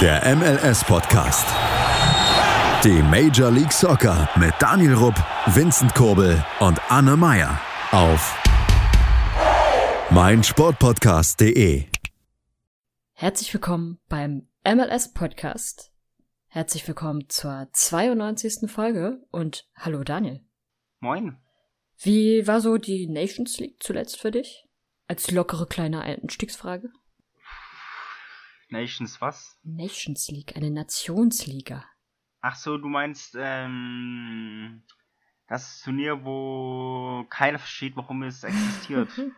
Der MLS-Podcast. Die Major League Soccer mit Daniel Rupp, Vincent Kurbel und Anne Meyer auf meinsportpodcast.de. Herzlich willkommen beim MLS-Podcast. Herzlich willkommen zur 92. Folge und hallo Daniel. Moin. Wie war so die Nations League zuletzt für dich? Als lockere kleine Einstiegsfrage. Nations was? Nations League, eine Nationsliga. Ach so, du meinst ähm, das Turnier, wo keiner versteht, warum es existiert.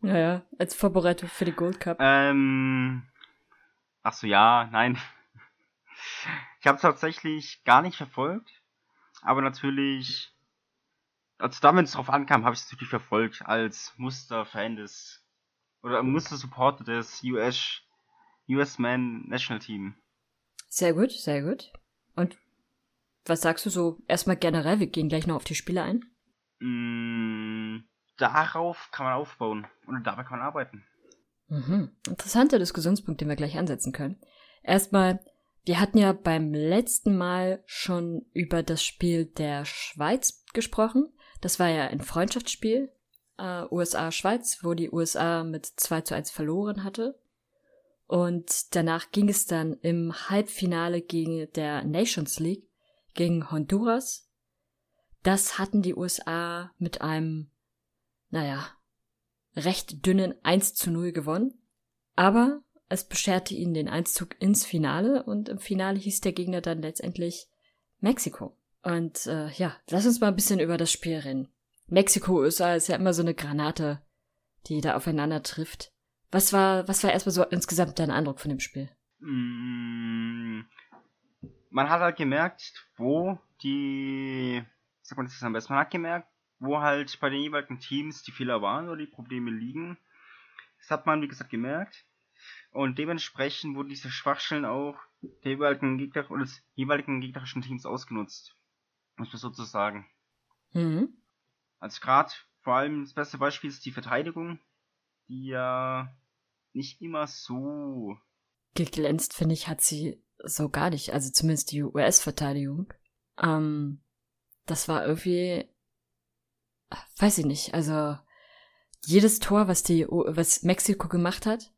naja, als Vorbereitung für die Gold Cup. Ähm, ach so, ja, nein. Ich habe es tatsächlich gar nicht verfolgt, aber natürlich, also da, wenn es drauf ankam, habe ich es natürlich verfolgt als Musterfan des oder musste Supporter des US, US Man National Team. Sehr gut, sehr gut. Und was sagst du so erstmal generell? Wir gehen gleich noch auf die Spiele ein. Mm, darauf kann man aufbauen und dabei kann man arbeiten. Mhm. Interessanter Diskussionspunkt, den wir gleich ansetzen können. Erstmal, wir hatten ja beim letzten Mal schon über das Spiel der Schweiz gesprochen. Das war ja ein Freundschaftsspiel äh, USA-Schweiz, wo die USA mit 2 zu 1 verloren hatte. Und danach ging es dann im Halbfinale gegen der Nations League gegen Honduras. Das hatten die USA mit einem, naja, recht dünnen 1 zu 0 gewonnen. Aber es bescherte ihnen den Einzug ins Finale und im Finale hieß der Gegner dann letztendlich Mexiko. Und äh, ja, lass uns mal ein bisschen über das Spiel reden. Mexiko, USA ist ja immer so eine Granate, die da aufeinander trifft. Was war, was war erstmal so insgesamt dein Eindruck von dem Spiel? Mm, man hat halt gemerkt, wo die, sag mal das am besten, man hat gemerkt, wo halt bei den jeweiligen Teams die Fehler waren oder die Probleme liegen. Das hat man, wie gesagt, gemerkt. Und dementsprechend wurden diese Schwachstellen auch der jeweiligen Gegner oder des jeweiligen gegnerischen Teams ausgenutzt. Muss man sozusagen. Mhm. Also gerade vor allem das beste Beispiel ist die Verteidigung, die ja nicht immer so geglänzt, finde ich, hat sie so gar nicht. Also zumindest die US-Verteidigung. Ähm, das war irgendwie, weiß ich nicht. Also jedes Tor, was die, was Mexiko gemacht hat,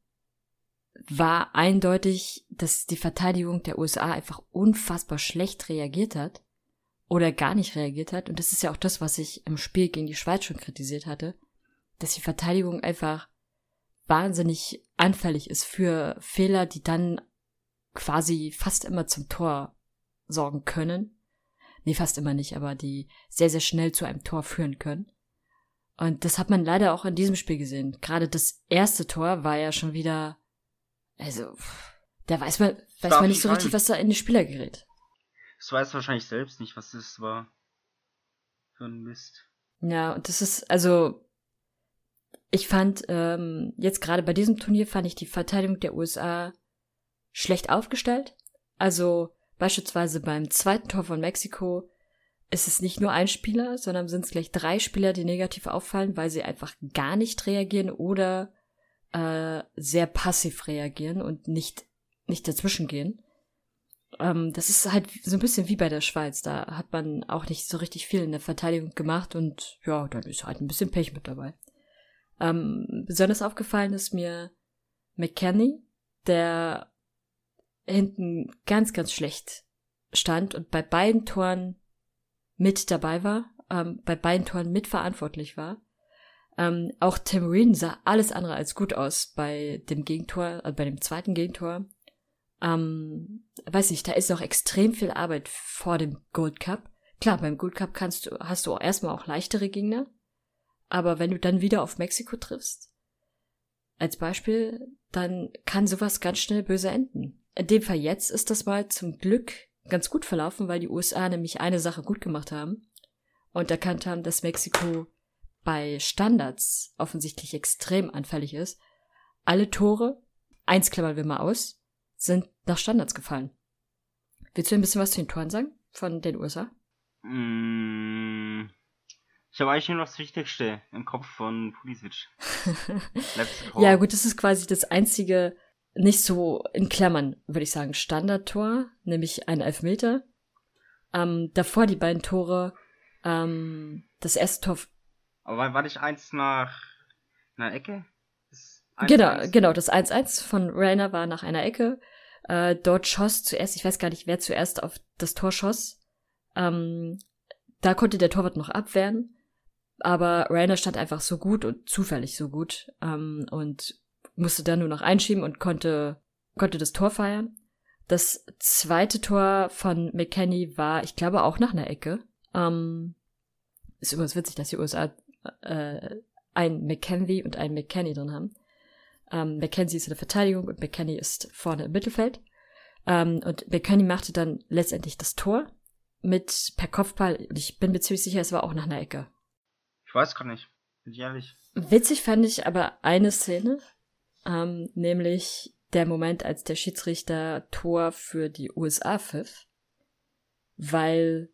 war eindeutig, dass die Verteidigung der USA einfach unfassbar schlecht reagiert hat oder gar nicht reagiert hat. Und das ist ja auch das, was ich im Spiel gegen die Schweiz schon kritisiert hatte, dass die Verteidigung einfach wahnsinnig anfällig ist für Fehler, die dann quasi fast immer zum Tor sorgen können. Nee, fast immer nicht, aber die sehr, sehr schnell zu einem Tor führen können. Und das hat man leider auch in diesem Spiel gesehen. Gerade das erste Tor war ja schon wieder, also, da weiß man, weiß man nicht so richtig, was da in die Spieler gerät. Das weiß wahrscheinlich selbst nicht, was das war. Für ein Mist. Ja, und das ist, also, ich fand, ähm, jetzt gerade bei diesem Turnier fand ich die Verteidigung der USA schlecht aufgestellt. Also, beispielsweise beim zweiten Tor von Mexiko ist es nicht nur ein Spieler, sondern sind es gleich drei Spieler, die negativ auffallen, weil sie einfach gar nicht reagieren oder äh, sehr passiv reagieren und nicht, nicht dazwischen gehen. Ähm, das ist halt so ein bisschen wie bei der Schweiz. Da hat man auch nicht so richtig viel in der Verteidigung gemacht und ja, dann ist halt ein bisschen Pech mit dabei. Ähm, besonders aufgefallen ist mir McKenny, der hinten ganz, ganz schlecht stand und bei beiden Toren mit dabei war, ähm, bei beiden Toren mitverantwortlich war. Ähm, auch Tim Reed sah alles andere als gut aus bei dem Gegentor, äh, bei dem zweiten Gegentor ähm, weiß nicht, da ist noch extrem viel Arbeit vor dem Gold Cup. Klar, beim Gold Cup kannst du, hast du auch erstmal auch leichtere Gegner. Aber wenn du dann wieder auf Mexiko triffst, als Beispiel, dann kann sowas ganz schnell böse enden. In dem Fall jetzt ist das mal zum Glück ganz gut verlaufen, weil die USA nämlich eine Sache gut gemacht haben und erkannt haben, dass Mexiko bei Standards offensichtlich extrem anfällig ist. Alle Tore, eins klammern wir mal aus, sind nach Standards gefallen. Willst du ein bisschen was zu den Toren sagen von den USA? Mm, ich habe eigentlich nur noch das Wichtigste im Kopf von Pulisic. ja, gut, das ist quasi das einzige nicht so in Klammern, würde ich sagen, Standardtor, nämlich ein Elfmeter. Ähm, davor die beiden Tore, ähm, das erste Tor. Aber war, war nicht eins nach einer Ecke? Das 1 -1? Genau, genau, das 1-1 von Rainer war nach einer Ecke. Äh, dort schoss zuerst, ich weiß gar nicht, wer zuerst auf das Tor schoss. Ähm, da konnte der Torwart noch abwehren, aber Rainer stand einfach so gut und zufällig so gut ähm, und musste dann nur noch einschieben und konnte, konnte das Tor feiern. Das zweite Tor von McKenny war, ich glaube, auch nach einer Ecke. Ähm, ist übrigens witzig, dass die USA äh, ein McKenzie und ein McKenny drin haben. Ähm, McKenzie ist in der Verteidigung und McKenny ist vorne im Mittelfeld. Ähm, und McKenny machte dann letztendlich das Tor mit per Kopfball. Und ich bin mir ziemlich sicher, es war auch nach einer Ecke. Ich weiß gar nicht. Bin ich ehrlich. Witzig fand ich aber eine Szene, ähm, nämlich der Moment, als der Schiedsrichter Tor für die USA pfiff, weil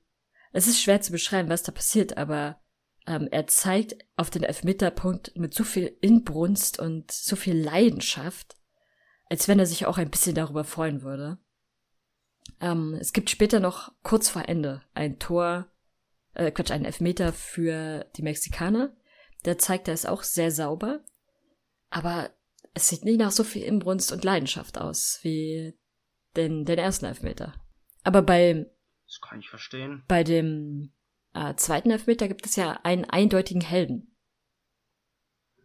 es ist schwer zu beschreiben, was da passiert, aber ähm, er zeigt auf den Elfmeterpunkt mit so viel Inbrunst und so viel Leidenschaft, als wenn er sich auch ein bisschen darüber freuen würde. Ähm, es gibt später noch kurz vor Ende ein Tor, äh, Quatsch, einen Elfmeter für die Mexikaner. Der zeigt er es auch sehr sauber, aber es sieht nicht nach so viel Inbrunst und Leidenschaft aus wie den, den ersten Elfmeter. Aber bei das kann ich verstehen. Bei dem äh, zweiten Elfmeter gibt es ja einen eindeutigen Helden.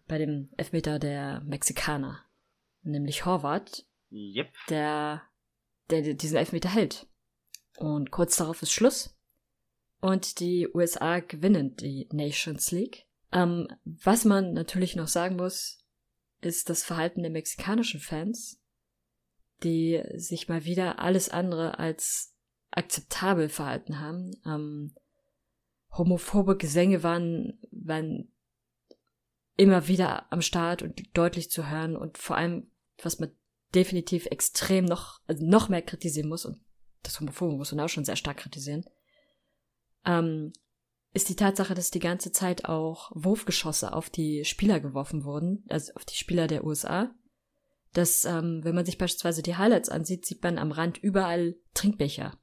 Bei dem Elfmeter der Mexikaner. Nämlich Horvath. Yep. Der, der diesen Elfmeter hält. Und kurz darauf ist Schluss. Und die USA gewinnen die Nations League. Ähm, was man natürlich noch sagen muss, ist das Verhalten der mexikanischen Fans, die sich mal wieder alles andere als akzeptabel verhalten haben. Ähm, homophobe Gesänge waren, waren immer wieder am Start und deutlich zu hören und vor allem, was man definitiv extrem noch, also noch mehr kritisieren muss und das Homophobe muss man auch schon sehr stark kritisieren, ähm, ist die Tatsache, dass die ganze Zeit auch Wurfgeschosse auf die Spieler geworfen wurden, also auf die Spieler der USA. Dass, ähm, wenn man sich beispielsweise die Highlights ansieht, sieht man am Rand überall Trinkbecher.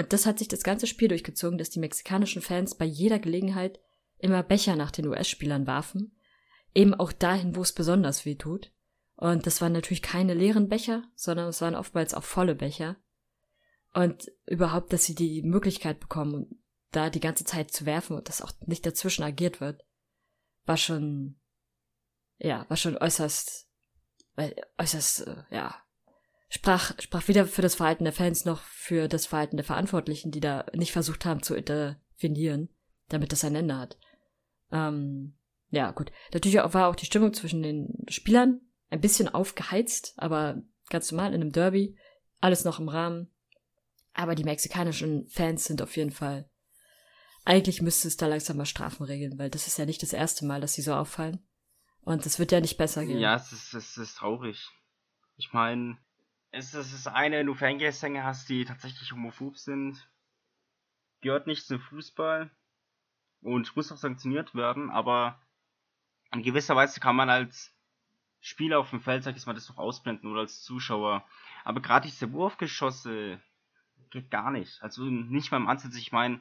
Und das hat sich das ganze Spiel durchgezogen, dass die mexikanischen Fans bei jeder Gelegenheit immer Becher nach den US-Spielern warfen. Eben auch dahin, wo es besonders weh tut. Und das waren natürlich keine leeren Becher, sondern es waren oftmals auch volle Becher. Und überhaupt, dass sie die Möglichkeit bekommen, da die ganze Zeit zu werfen und dass auch nicht dazwischen agiert wird, war schon, ja, war schon äußerst, äußerst, äh, ja, sprach, sprach weder für das Verhalten der Fans noch für das Verhalten der Verantwortlichen, die da nicht versucht haben zu intervenieren, damit das ein Ende hat. Ähm, ja, gut. Natürlich war auch die Stimmung zwischen den Spielern ein bisschen aufgeheizt, aber ganz normal in einem Derby. Alles noch im Rahmen. Aber die mexikanischen Fans sind auf jeden Fall eigentlich müsste es da langsam mal Strafen regeln, weil das ist ja nicht das erste Mal, dass sie so auffallen. Und es wird ja nicht besser gehen. Ja, es ist, es ist traurig. Ich meine, es ist das eine, wenn du Fangesänge hast, die tatsächlich homophob sind. Gehört nicht zum Fußball und muss auch sanktioniert werden, aber in gewisser Weise kann man als Spieler auf dem Feld, sag ich mal, das doch ausblenden oder als Zuschauer. Aber gerade diese Wurfgeschosse geht gar nicht. Also nicht mal im Ansatz. Ich meine,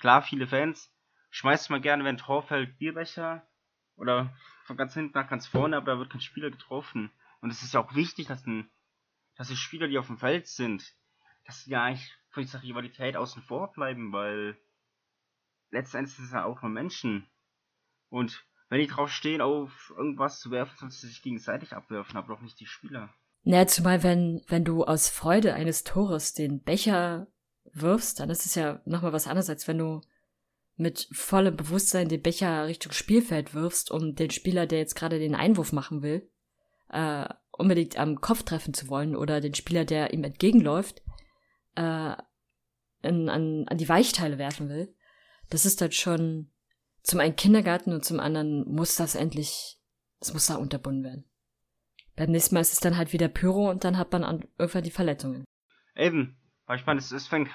Klar, viele Fans schmeißt mal gerne, wenn ein Tor fällt, Bierbecher oder von ganz hinten nach ganz vorne, aber da wird kein Spieler getroffen. Und es ist ja auch wichtig, dass, ein, dass die Spieler, die auf dem Feld sind, dass sie ja eigentlich von dieser Rivalität außen vor bleiben, weil letztendlich sind es ja auch nur Menschen. Und wenn die drauf stehen, auf irgendwas zu werfen, sollen sie sich gegenseitig abwerfen, aber doch nicht die Spieler. Naja, zumal wenn, wenn du aus Freude eines Tores den Becher wirfst, dann ist es ja nochmal was anderes, als wenn du mit vollem Bewusstsein den Becher Richtung Spielfeld wirfst, um den Spieler, der jetzt gerade den Einwurf machen will, äh, unbedingt am Kopf treffen zu wollen oder den Spieler, der ihm entgegenläuft, äh, in, an, an die Weichteile werfen will. Das ist dann schon zum einen Kindergarten und zum anderen muss das endlich, das muss da unterbunden werden. Beim nächsten Mal ist es dann halt wieder Pyro und dann hat man an, irgendwann die Verletzungen. Eben, weil ich meine, es, es fängt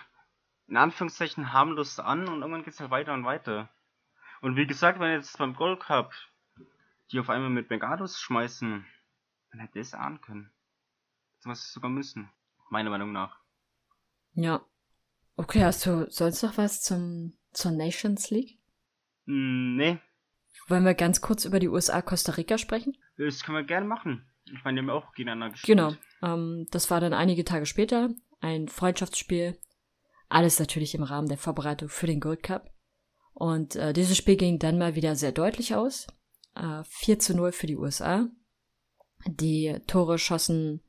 in Anführungszeichen harmlos an und irgendwann geht es halt weiter und weiter. Und wie gesagt, wenn jetzt beim Gold Cup die auf einmal mit Bengados schmeißen, dann hätte es ahnen können. was sogar müssen. Meiner Meinung nach. Ja. Okay, hast du sonst noch was zum, zur Nations League? Mm, nee, Wollen wir ganz kurz über die USA-Costa Rica sprechen? das können wir gerne machen. Ich meine, die haben auch gegeneinander gespielt. Genau. Ähm, das war dann einige Tage später. Ein Freundschaftsspiel. Alles natürlich im Rahmen der Vorbereitung für den Gold Cup. Und äh, dieses Spiel ging dann mal wieder sehr deutlich aus. Äh, 4 zu 0 für die USA. Die Tore schossen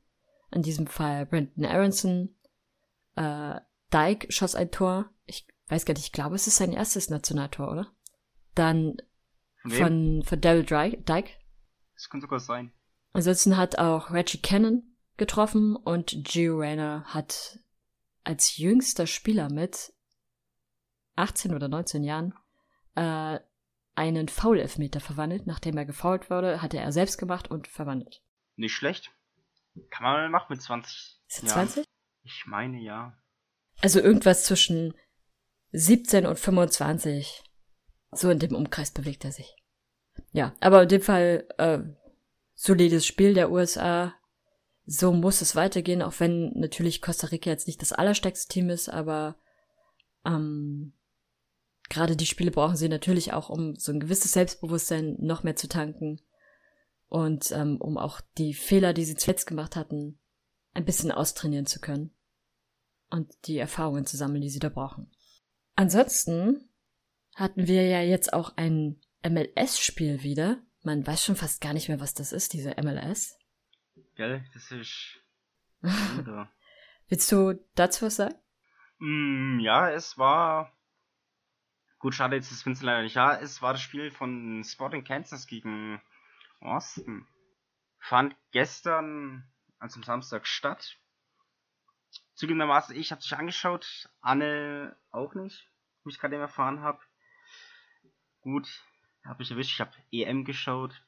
in diesem Fall Brandon Aronson. Äh, Dyke schoss ein Tor. Ich weiß gar nicht, ich glaube, es ist sein erstes Nationaltor, oder? Dann Von wem? von, von Daryl Dry- Dyke. Das kann sogar sein. Ansonsten hat auch Reggie Cannon getroffen und Gio Reyna hat als jüngster Spieler mit 18 oder 19 Jahren äh, einen Foul-Elfmeter verwandelt. Nachdem er gefoult wurde, hatte er selbst gemacht und verwandelt. Nicht schlecht. Kann man mal machen mit 20. Ist Jahren. 20? Ich meine ja. Also irgendwas zwischen 17 und 25. So in dem Umkreis bewegt er sich. Ja, aber in dem Fall äh, solides Spiel der USA. So muss es weitergehen, auch wenn natürlich Costa Rica jetzt nicht das allerstärkste Team ist, aber ähm, gerade die Spiele brauchen sie natürlich auch, um so ein gewisses Selbstbewusstsein noch mehr zu tanken und ähm, um auch die Fehler, die sie zuletzt gemacht hatten, ein bisschen austrainieren zu können und die Erfahrungen zu sammeln, die sie da brauchen. Ansonsten hatten wir ja jetzt auch ein MLS-Spiel wieder. Man weiß schon fast gar nicht mehr, was das ist, diese MLS. Gell? Das ist. Willst du dazu was sagen? mm, ja, es war. Gut, schade, jetzt ist Vincent leider nicht da. Es war das Spiel von Sporting Kansas gegen Austin. Fand gestern, also am Samstag, statt. Zugegebenermaßen, ich habe sich angeschaut, Anne auch nicht, wie ich gerade eben erfahren habe. Gut, habe ich erwischt, ich habe EM geschaut.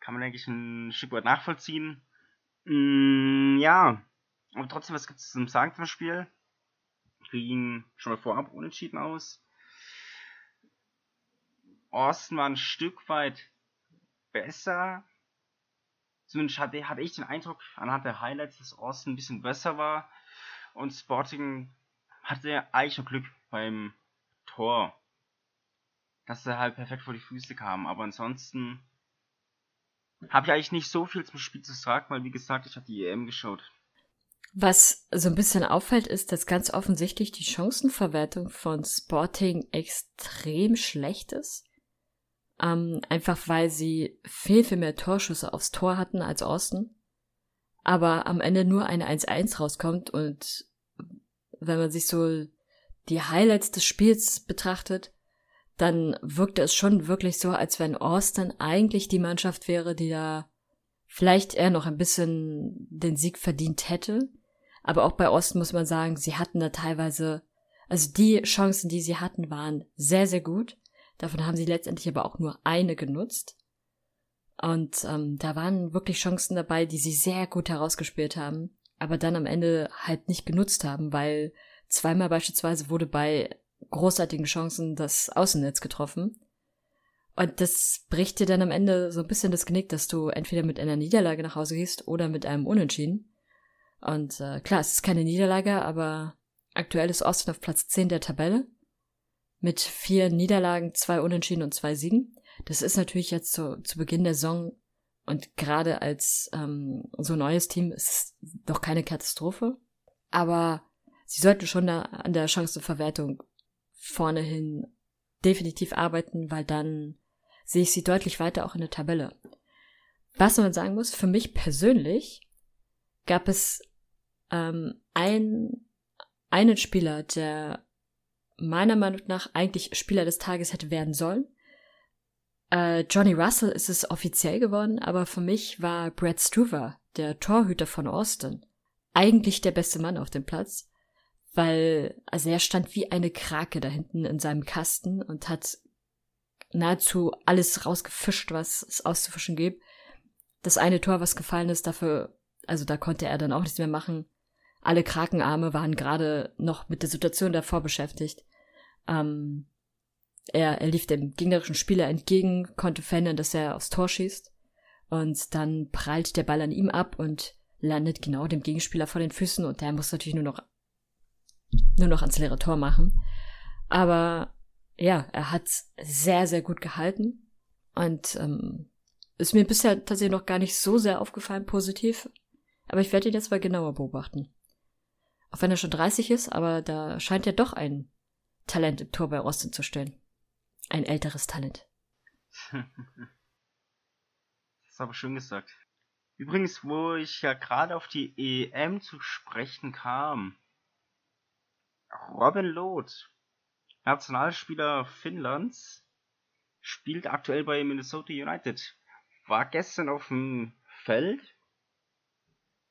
Kann man eigentlich ein Stück weit nachvollziehen. Mm, ja, aber trotzdem, was gibt es zum Sagen zum Spiel? Ging schon mal vorab unentschieden aus. Austin war ein Stück weit besser. Zumindest hatte, hatte ich den Eindruck anhand der Highlights, dass Austin ein bisschen besser war. Und Sporting hatte eigentlich noch Glück beim Tor. Dass er halt perfekt vor die Füße kam. Aber ansonsten habe ich eigentlich nicht so viel zum Spiel zu sagen, weil wie gesagt, ich habe die EM geschaut. Was so ein bisschen auffällt, ist, dass ganz offensichtlich die Chancenverwertung von Sporting extrem schlecht ist. Ähm, einfach weil sie viel, viel mehr Torschüsse aufs Tor hatten als Austin. Aber am Ende nur eine 1-1 rauskommt und wenn man sich so die Highlights des Spiels betrachtet, dann wirkte es schon wirklich so, als wenn Austin eigentlich die Mannschaft wäre, die da vielleicht eher noch ein bisschen den Sieg verdient hätte. Aber auch bei Osten muss man sagen, sie hatten da teilweise, also die Chancen, die sie hatten, waren sehr, sehr gut. Davon haben sie letztendlich aber auch nur eine genutzt. Und ähm, da waren wirklich Chancen dabei, die sie sehr gut herausgespielt haben, aber dann am Ende halt nicht genutzt haben, weil zweimal beispielsweise wurde bei großartigen Chancen das Außennetz getroffen. Und das bricht dir dann am Ende so ein bisschen das Genick, dass du entweder mit einer Niederlage nach Hause gehst oder mit einem Unentschieden. Und äh, klar, es ist keine Niederlage, aber aktuell ist Austin auf Platz 10 der Tabelle. Mit vier Niederlagen, zwei Unentschieden und zwei Siegen. Das ist natürlich jetzt so zu Beginn der Saison und gerade als ähm, so neues Team ist es doch keine Katastrophe. Aber sie sollten schon da an der Chancenverwertung vorne hin definitiv arbeiten, weil dann sehe ich sie deutlich weiter auch in der Tabelle. Was man sagen muss, für mich persönlich gab es ähm, ein, einen Spieler, der meiner Meinung nach eigentlich Spieler des Tages hätte werden sollen. Äh, Johnny Russell ist es offiziell geworden, aber für mich war Brad Stuver, der Torhüter von Austin, eigentlich der beste Mann auf dem Platz, weil also er stand wie eine Krake da hinten in seinem Kasten und hat nahezu alles rausgefischt, was es auszufischen gibt. Das eine Tor, was gefallen ist, dafür, also da konnte er dann auch nichts mehr machen. Alle Krakenarme waren gerade noch mit der Situation davor beschäftigt. Ähm, er, er lief dem gegnerischen Spieler entgegen, konnte verhindern, dass er aufs Tor schießt. Und dann prallt der Ball an ihm ab und landet genau dem Gegenspieler vor den Füßen und der muss natürlich nur noch nur noch ans leere Tor machen. Aber ja, er hat sehr, sehr gut gehalten und ähm, ist mir bisher tatsächlich noch gar nicht so sehr aufgefallen positiv. Aber ich werde ihn jetzt mal genauer beobachten. Auch wenn er schon 30 ist, aber da scheint ja doch ein Talent im Tor bei Rosten zu stehen. Ein älteres Talent. das ist aber schön gesagt. Übrigens, wo ich ja gerade auf die EM zu sprechen kam. Robin Loth, Nationalspieler Finnlands, spielt aktuell bei Minnesota United. War gestern auf dem Feld,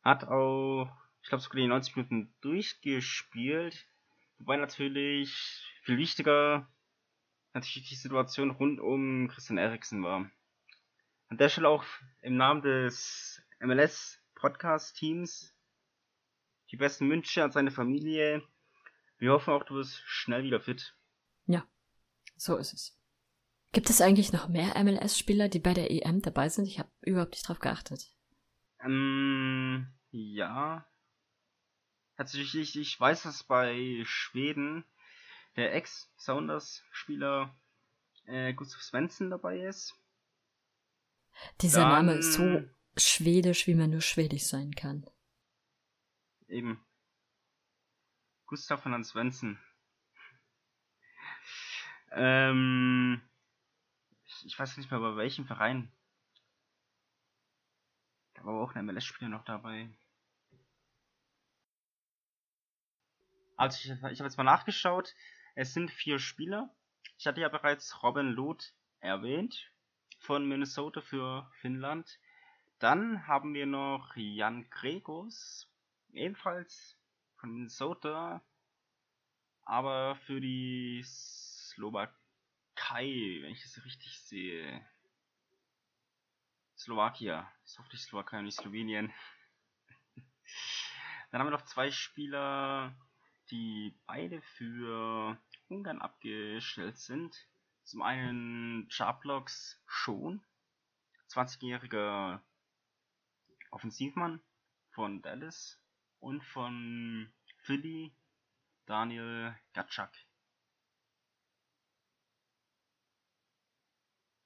hat auch, ich glaube, sogar die 90 Minuten durchgespielt. Wobei natürlich viel wichtiger natürlich die Situation rund um Christian Eriksen war. An der Stelle auch im Namen des MLS Podcast Teams die besten Wünsche an seine Familie. Wir hoffen auch, du wirst schnell wieder fit. Ja, so ist es. Gibt es eigentlich noch mehr MLS-Spieler, die bei der EM dabei sind? Ich habe überhaupt nicht drauf geachtet. Ähm, ja. Tatsächlich, ich weiß, dass bei Schweden der Ex-Sounders-Spieler äh, Gustav Svensson dabei ist. Dieser Dann, Name ist so schwedisch, wie man nur schwedisch sein kann. Eben. Gustav von Svensson. Ähm, ich, ich, weiß nicht mehr bei welchem Verein. Da war auch ein MLS-Spieler noch dabei. Also ich, ich habe jetzt mal nachgeschaut. Es sind vier Spieler. Ich hatte ja bereits Robin Loth erwähnt von Minnesota für Finnland. Dann haben wir noch Jan Gregos, ebenfalls von Minnesota, aber für die Slowakei, wenn ich das richtig sehe. Slowakia, ist hoffentlich Slowakei und nicht Slowenien. Dann haben wir noch zwei Spieler die beide für Ungarn abgestellt sind. Zum einen Charblocks schon, 20-jähriger Offensivmann von Dallas und von Philly Daniel Gatschak.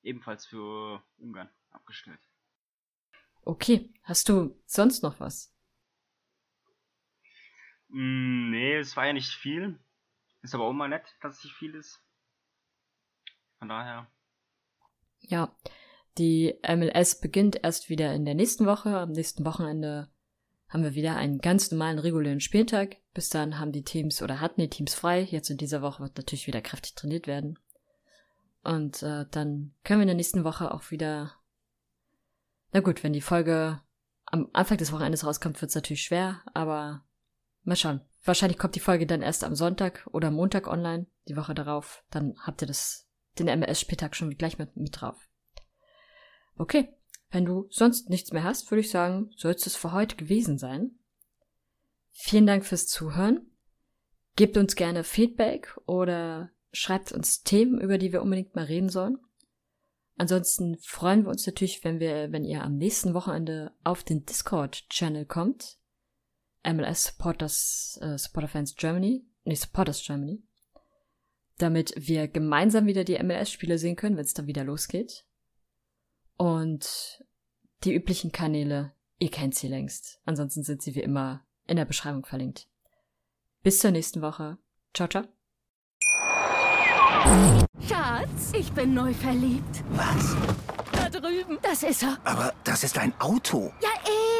Ebenfalls für Ungarn abgestellt. Okay, hast du sonst noch was? Mm, es war ja nicht viel. Ist aber auch mal nett, dass es nicht viel ist. Von daher. Ja, die MLS beginnt erst wieder in der nächsten Woche. Am nächsten Wochenende haben wir wieder einen ganz normalen regulären Spieltag. Bis dann haben die Teams oder hatten die Teams frei. Jetzt in dieser Woche wird natürlich wieder kräftig trainiert werden. Und äh, dann können wir in der nächsten Woche auch wieder. Na gut, wenn die Folge am Anfang des Wochenendes rauskommt, wird es natürlich schwer, aber Mal schauen. Wahrscheinlich kommt die Folge dann erst am Sonntag oder Montag online, die Woche darauf. Dann habt ihr das, den MS-Spieltag schon gleich mit, mit drauf. Okay. Wenn du sonst nichts mehr hast, würde ich sagen, soll es für heute gewesen sein. Vielen Dank fürs Zuhören. Gebt uns gerne Feedback oder schreibt uns Themen, über die wir unbedingt mal reden sollen. Ansonsten freuen wir uns natürlich, wenn wir, wenn ihr am nächsten Wochenende auf den Discord-Channel kommt. MLS Supporters, äh, Supporter Fans Germany, nee, Supporters Germany, damit wir gemeinsam wieder die MLS-Spiele sehen können, wenn es dann wieder losgeht. Und die üblichen Kanäle, ihr kennt sie längst. Ansonsten sind sie wie immer in der Beschreibung verlinkt. Bis zur nächsten Woche. Ciao, ciao. Schatz, ich bin neu verliebt. Was? Da drüben. Das ist er. Aber das ist ein Auto. Ja,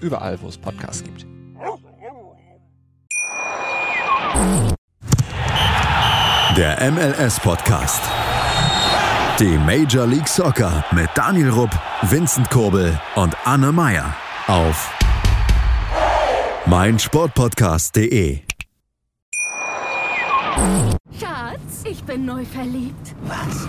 Überall, wo es Podcasts gibt. Der MLS-Podcast. Die Major League Soccer mit Daniel Rupp, Vincent Kurbel und Anne Meyer auf mein Sportpodcast.de. Schatz, ich bin neu verliebt. Was?